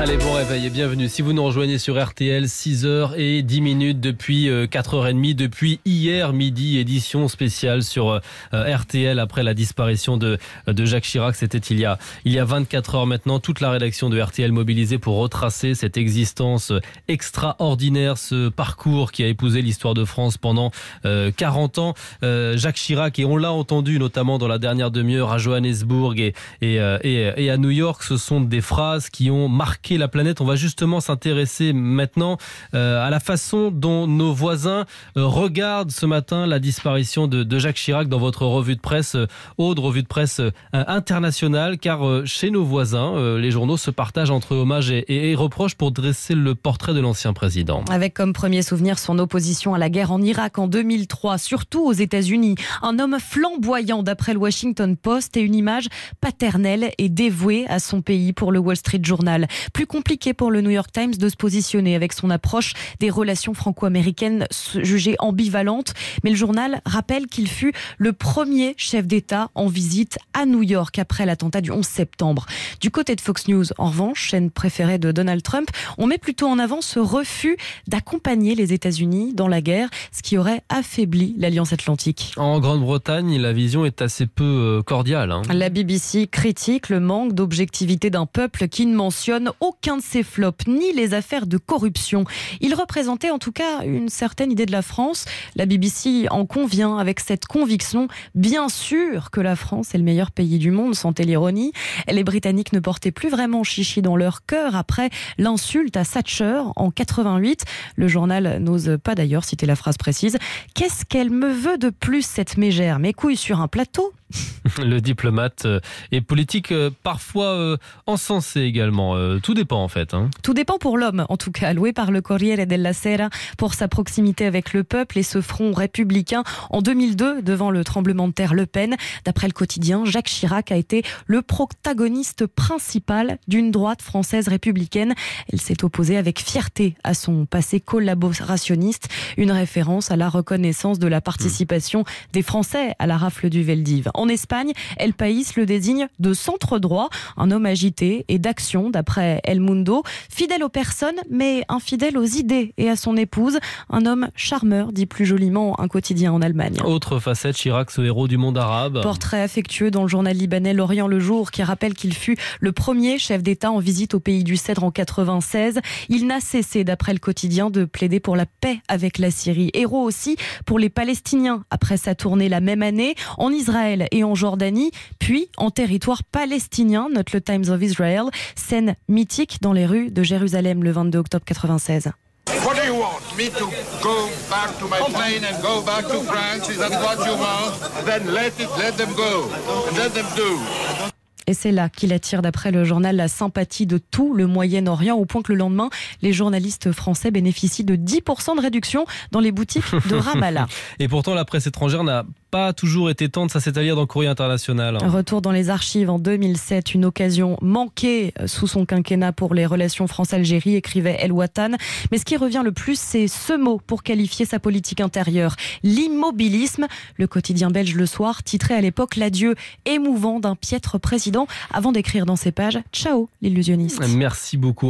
Allez, bon réveil et bienvenue. Si vous nous rejoignez sur RTL, 6h et 10 minutes depuis 4h30, euh, depuis hier midi, édition spéciale sur euh, RTL après la disparition de, de Jacques Chirac. C'était il y a, il y a 24 heures maintenant. Toute la rédaction de RTL mobilisée pour retracer cette existence extraordinaire, ce parcours qui a épousé l'histoire de France pendant 40 euh, ans. Jacques Chirac, et on l'a entendu notamment dans la dernière demi-heure à Johannesburg et, et, et à New York, ce sont des phrases qui ont marqué la planète. On va justement s'intéresser maintenant euh, à la façon dont nos voisins euh, regardent ce matin la disparition de, Jacques Chirac dans votre revue de presse, euh, Aude, revue de presse internationale, car chez nos voisins, les journaux se partagent entre hommages et, reproches pour dresser le portrait de l'ancien président. Avec comme premier souvenir son opposition à la guerre en Irak en 2003, surtout aux États-Unis. Un homme flamboyant d'après le Washington Post et une image paternelle et dévouée à son pays pour le Wall Street Journal compliqué pour le New York Times de se positionner avec son approche des relations franco-américaines jugées ambivalentes. Mais le journal rappelle qu'il fut le premier chef d'État en visite à New York après l'attentat du 11 septembre. Du côté de Fox News, en revanche, chaîne préférée de Donald Trump, on met plutôt en avant ce refus d'accompagner les États-Unis dans la guerre, ce qui aurait affaibli l'Alliance Atlantique. En Grande-Bretagne, la vision est assez peu euh, cordiale. Hein. La BBC critique le manque d'objectivité d'un peuple qui ne mentionne aucun de ses flops, ni les affaires de corruption. Il représentait en tout cas une certaine idée de la France. La BBC en convient avec cette conviction. Bien sûr que la France est le meilleur pays du monde, sentait l'ironie. Les Britanniques ne portaient plus vraiment chichi dans leur cœur après l'insulte à Thatcher en 88. Le journal n'ose pas d'ailleurs citer la phrase précise. Qu'est-ce qu'elle me veut de plus, cette mégère? Mes couilles sur un plateau? le diplomate euh, et politique euh, parfois euh, encensé également. Tout dépend en fait. Hein. Tout dépend pour l'homme, en tout cas, loué par le Corriere della Sera pour sa proximité avec le peuple et ce front républicain. En 2002, devant le tremblement de terre Le Pen, d'après le quotidien, Jacques Chirac a été le protagoniste principal d'une droite française républicaine. Elle s'est opposée avec fierté à son passé collaborationniste, une référence à la reconnaissance de la participation des Français à la rafle du Veldiv. En Espagne, El País le désigne de centre droit, un homme agité et d'action d'après El Mundo, fidèle aux personnes mais infidèle aux idées et à son épouse, un homme charmeur, dit plus joliment un quotidien en Allemagne. Autre facette, Chirac, ce héros du monde arabe. Portrait affectueux dans le journal libanais L'Orient le Jour qui rappelle qu'il fut le premier chef d'État en visite au pays du Cèdre en 96. Il n'a cessé, d'après le quotidien, de plaider pour la paix avec la Syrie. Héros aussi pour les Palestiniens après sa tournée la même année en Israël et en Jordanie, puis en territoire palestinien, note le Times of Israel, scène mythique dans les rues de Jérusalem le 22 octobre 96. What do you want? Me to go back to my plane and go back to France? Is that what you want? Then let it, let them go, let them do. Et c'est là qu'il attire, d'après le journal, la sympathie de tout le Moyen-Orient, au point que le lendemain, les journalistes français bénéficient de 10% de réduction dans les boutiques de Ramallah. Et pourtant, la presse étrangère n'a pas toujours été tendre, à dire dans Courrier International. Retour dans les archives en 2007, une occasion manquée sous son quinquennat pour les relations France-Algérie, écrivait El Watan. Mais ce qui revient le plus, c'est ce mot pour qualifier sa politique intérieure, l'immobilisme. Le quotidien belge Le Soir titrait à l'époque l'adieu émouvant d'un piètre président avant d'écrire dans ses pages Ciao l'illusionniste. Merci beaucoup.